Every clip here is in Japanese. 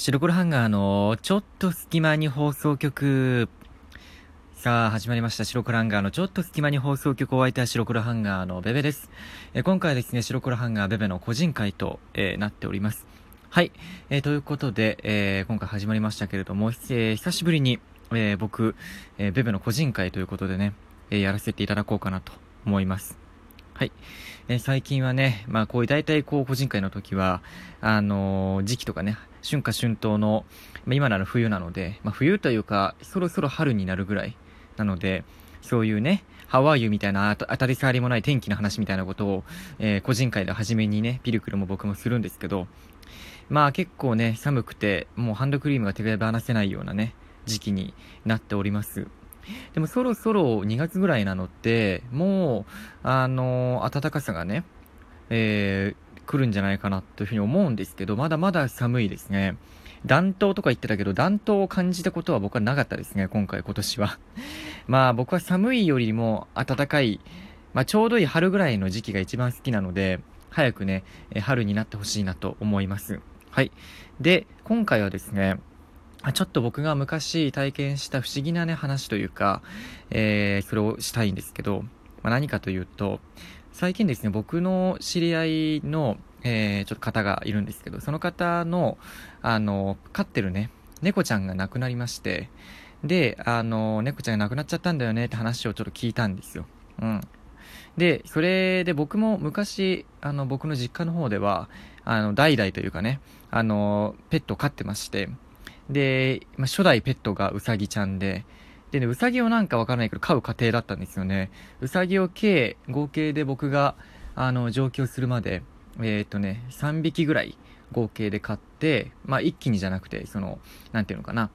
白黒ハンガーのちょっと隙間に放送局。さあ、始まりました。白黒ハンガーのちょっと隙間に放送局を相手は白黒ハンガーのベベです。え今回はですね、白黒ハンガーベベの個人会と、えー、なっております。はい。えー、ということで、えー、今回始まりましたけれども、えー、久しぶりに、え僕、えベベの個人会ということでね、えやらせていただこうかなと思います。はい。えー、最近はね、まあこういう大体こう個人会の時は、あのー、時期とかね、春夏春冬の、まあ、今なら冬なので、まあ冬というか、そろそろ春になるぐらいなので、そういうね、ハワイユみたいな当たり障りもない天気の話みたいなことを、えー、個人会で初めにね、ピルクルも僕もするんですけど、まあ結構ね、寒くて、もうハンドクリームが手が離せないようなね、時期になっております。でもそろそろ2月ぐらいなのって、もう、あの暖かさがね、えー、来るんじゃないかなというふうに思うんですけど、まだまだ寒いですね。暖冬とか言ってたけど、暖冬を感じたことは僕はなかったですね、今回、今年は。まあ僕は寒いよりも暖かい、まあちょうどいい春ぐらいの時期が一番好きなので、早くね、春になってほしいなと思います。はい。で、今回はですね、ちょっと僕が昔体験した不思議なね、話というか、えー、それをしたいんですけど、まあ、何かというと、最近ですね、僕の知り合いの、えー、ちょっと方がいるんですけど、その方の、あの、飼ってるね、猫ちゃんが亡くなりまして、で、あの、猫ちゃんが亡くなっちゃったんだよねって話をちょっと聞いたんですよ。うん。で、それで僕も昔、あの、僕の実家の方では、あの、代々というかね、あの、ペットを飼ってまして、で、まあ、初代ペットがウサギちゃんで、でね、ウサギをなんかわからないけど飼う過程だったんですよね。ウサギを計、合計で僕が、あの、上京するまで、えー、っとね、3匹ぐらい合計で飼って、まあ、一気にじゃなくて、その、なんていうのかな、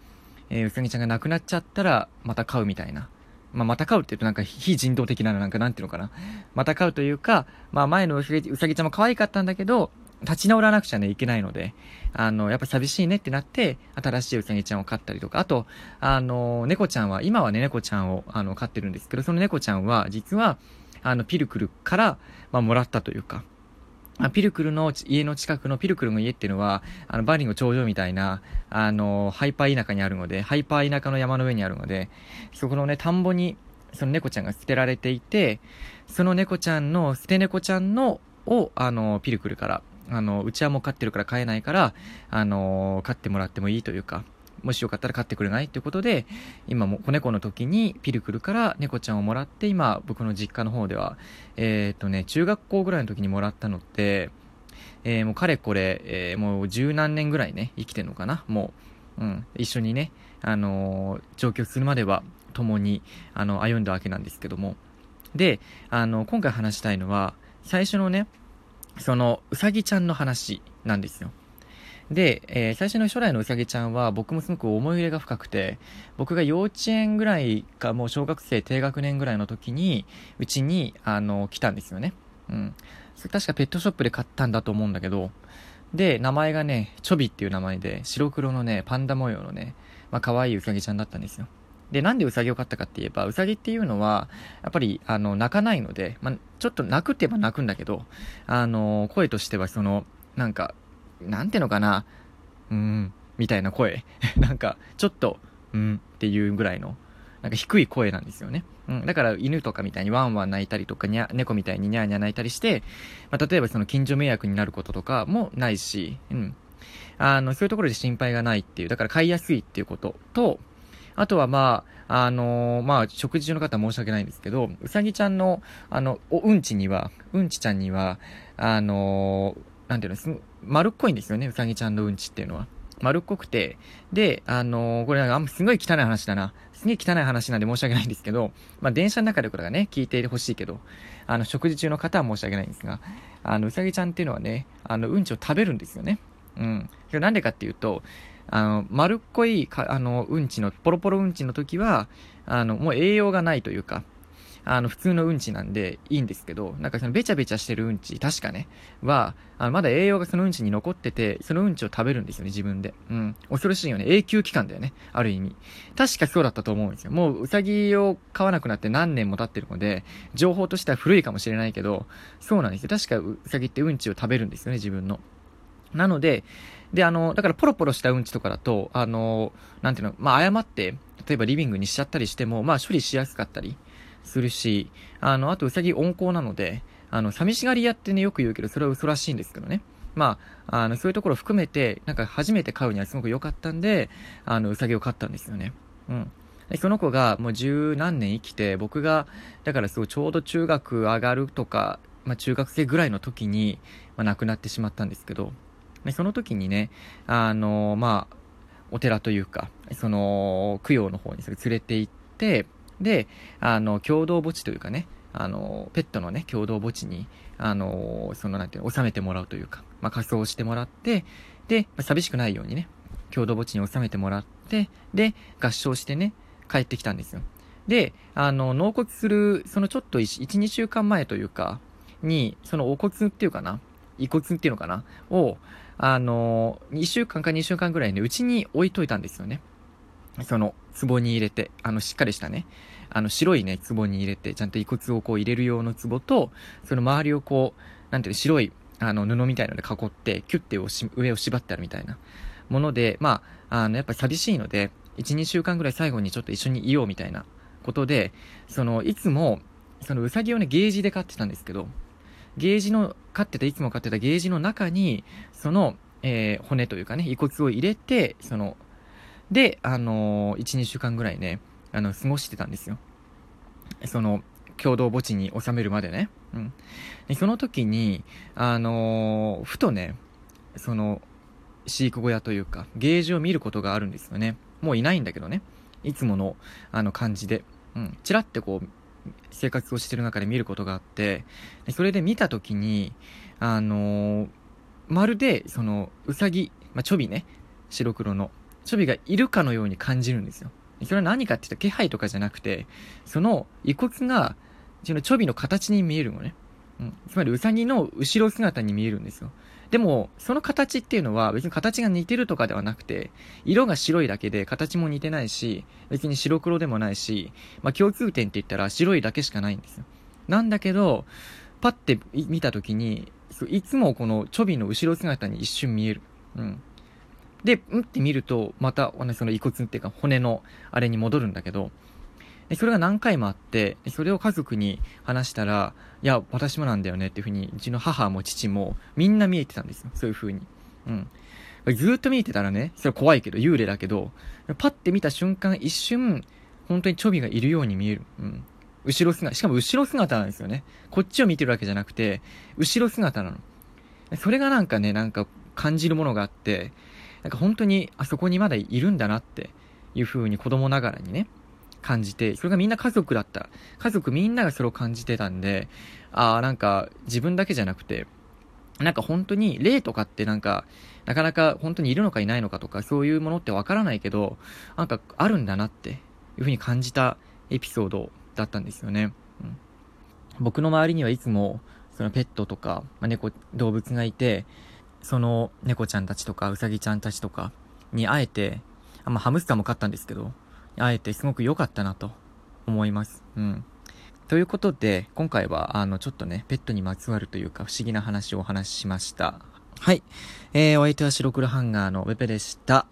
えー、ウサギちゃんが亡くなっちゃったら、また飼うみたいな。まあ、また飼うって言うとなんか非人道的なの、なんかなんていうのかな。また飼うというか、まあ、前のウサギちゃんも可愛かったんだけど、立ち直らなくちゃね、いけないので、あの、やっぱ寂しいねってなって、新しいうさぎちゃんを飼ったりとか、あと、あの、猫ちゃんは、今はね、猫ちゃんを、あの、飼ってるんですけど、その猫ちゃんは、実は、あの、ピルクルから、まあ、もらったというか、あピルクルの家の近くのピルクルの家っていうのは、あの、バーリング頂上みたいな、あの、ハイパー田舎にあるので、ハイパー田舎の山の上にあるので、そこのね、田んぼに、その猫ちゃんが捨てられていて、その猫ちゃんの、捨て猫ちゃんの、を、あの、ピルクルから、あの、うちはもう飼ってるから飼えないから、あの、飼ってもらってもいいというか、もしよかったら飼ってくれないということで、今も子猫の時にピルクルから猫ちゃんをもらって、今僕の実家の方では、えー、っとね、中学校ぐらいの時にもらったのって、えー、もうかれこれ、えー、もう十何年ぐらいね、生きてんのかなもう、うん、一緒にね、あの上京するまでは共に、あの、歩んだわけなんですけども。で、あの、今回話したいのは、最初のね、その、うさぎちゃんの話なんですよ。で、えー、最初の初代のうさぎちゃんは僕もすごく思い入れが深くて、僕が幼稚園ぐらいかもう小学生低学年ぐらいの時に、うちに、あの、来たんですよね。うん。確かペットショップで買ったんだと思うんだけど、で、名前がね、チョビっていう名前で、白黒のね、パンダ模様のね、まあ可愛いうさぎちゃんだったんですよ。で、なんでウサギを飼ったかって言えば、ウサギっていうのは、やっぱり、あの、泣かないので、まあ、ちょっと泣くって言えば泣くんだけど、あの、声としては、その、なんか、なんていうのかな、うん、みたいな声。なんか、ちょっと、うんっていうぐらいの、なんか低い声なんですよね。うん。だから犬とかみたいにワンワン泣いたりとか、にゃ、猫みたいにニャーニャー泣いたりして、まあ、例えばその近所迷惑になることとかもないし、うん。あの、そういうところで心配がないっていう、だから飼いやすいっていうことと、あとはまあ、あのー、まあ、食事中の方は申し訳ないんですけど、うさぎちゃんの、あの、うんちには、うんちちゃんには、あのー、なんていうの、丸っこいんですよね、うさぎちゃんのうんちっていうのは。丸っこくて、で、あのー、これなんか、すごい汚い話だな。すげえ汚い話なんで申し訳ないんですけど、まあ、電車の中でこれがね、聞いてほしいけど、あの、食事中の方は申し訳ないんですが、あの、うさぎちゃんっていうのはね、あの、うんちを食べるんですよね。うん。なんでかっていうと、あの、丸っこい、あの、うんちの、ポロポロうんちの時は、あの、もう栄養がないというか、あの、普通のうんちなんでいいんですけど、なんかそのべちゃべちゃしてるうんち、確かね、は、あのまだ栄養がそのうんちに残ってて、そのうんちを食べるんですよね、自分で。うん。恐ろしいよね。永久期間だよね。ある意味。確かそうだったと思うんですよ。もう、うさぎを飼わなくなって何年も経ってるので、情報としては古いかもしれないけど、そうなんですよ。確かうさぎってうんちを食べるんですよね、自分の。なので、で、あの、だからポロポロしたうんちとかだと、あの、なんていうの、まあ、誤って、例えばリビングにしちゃったりしても、まあ、処理しやすかったりするし、あの、あと、うさぎ温厚なので、あの、寂しがり屋ってね、よく言うけど、それは嘘らしいんですけどね。まあ、あの、そういうところ含めて、なんか初めて飼うにはすごく良かったんで、あの、うさぎを飼ったんですよね。うん。その子がもう十何年生きて、僕が、だからすごいちょうど中学上がるとか、まあ中学生ぐらいの時に、まあ亡くなってしまったんですけど、でその時にね、あの、まあ、お寺というか、その、供養の方に連れて行って、で、あの、共同墓地というかね、あの、ペットのね、共同墓地に、あの、その、なんていうの、収めてもらうというか、まあ、仮装してもらって、で、寂しくないようにね、共同墓地に収めてもらって、で、合唱してね、帰ってきたんですよ。で、あの、納骨する、そのちょっと1、1 2週間前というか、に、そのお骨っていうかな、遺骨っていうのかなを、あの、1週間か2週間ぐらいね、うちに置いといたんですよね。その、壺に入れて、あの、しっかりしたね、あの、白いね、壺に入れて、ちゃんと遺骨をこう入れる用の壺と、その周りをこう、なんていうの、白い、あの、布みたいので囲って、キュッて上を縛ってあるみたいなもので、まあ、あの、やっぱ寂しいので、1、2週間ぐらい最後にちょっと一緒にいようみたいなことで、その、いつも、そのうさぎをね、ゲージで飼ってたんですけど、ゲージの、飼ってた、いつも飼ってたゲージの中に、その、えー、骨というかね、遺骨を入れて、その、で、あのー、1、2週間ぐらいね、あの、過ごしてたんですよ。その、共同墓地に収めるまでね。うん。で、その時に、あのー、ふとね、その、飼育小屋というか、ゲージを見ることがあるんですよね。もういないんだけどね。いつもの、あの、感じで。うん。ちらってこう、生活をしてる中で見ることがあって、それで見た時に、あのー、まるで、その、うさぎ、まあ、チョビね、白黒の、チョビがいるかのように感じるんですよ。それは何かって言ったら気配とかじゃなくて、その遺骨が、そのチョビの形に見えるのね。うん。つまりうさぎの後ろ姿に見えるんですよ。でも、その形っていうのは別に形が似てるとかではなくて、色が白いだけで形も似てないし、別に白黒でもないし、まあ、共通点って言ったら白いだけしかないんですよ。なんだけど、パッて見た時に、いつもこのチョビの後ろ姿に一瞬見える。うん。で、うんって見ると、また、その遺骨っていうか骨のあれに戻るんだけど、で、それが何回もあって、それを家族に話したら、いや、私もなんだよねっていうふうに、うちの母も父もみんな見えてたんですよ。そういうふうに。うん。ずっと見えてたらね、それは怖いけど、幽霊だけど、パッて見た瞬間、一瞬、本当にチョビがいるように見える。うん。後ろ姿、しかも後ろ姿なんですよね。こっちを見てるわけじゃなくて、後ろ姿なの。それがなんかね、なんか感じるものがあって、なんか本当にあそこにまだいるんだなっていう風に子供ながらにね、感じて、それがみんな家族だった。家族みんながそれを感じてたんで、ああ、なんか自分だけじゃなくて、なんか本当に霊とかってなんか、なかなか本当にいるのかいないのかとか、そういうものってわからないけど、なんかあるんだなっていう風に感じたエピソードだったんですよね。うん、僕の周りにはいつも、そのペットとか、まあ、猫、動物がいて、その猫ちゃんたちとか、うさぎちゃんたちとかに会えて、あまあ、ハムスターも飼ったんですけど、会えてすごく良かったなと思います。うん。ということで、今回は、あの、ちょっとね、ペットにまつわるというか、不思議な話をお話ししました。はい。えー、お相手は白黒ハンガーのウェペでした。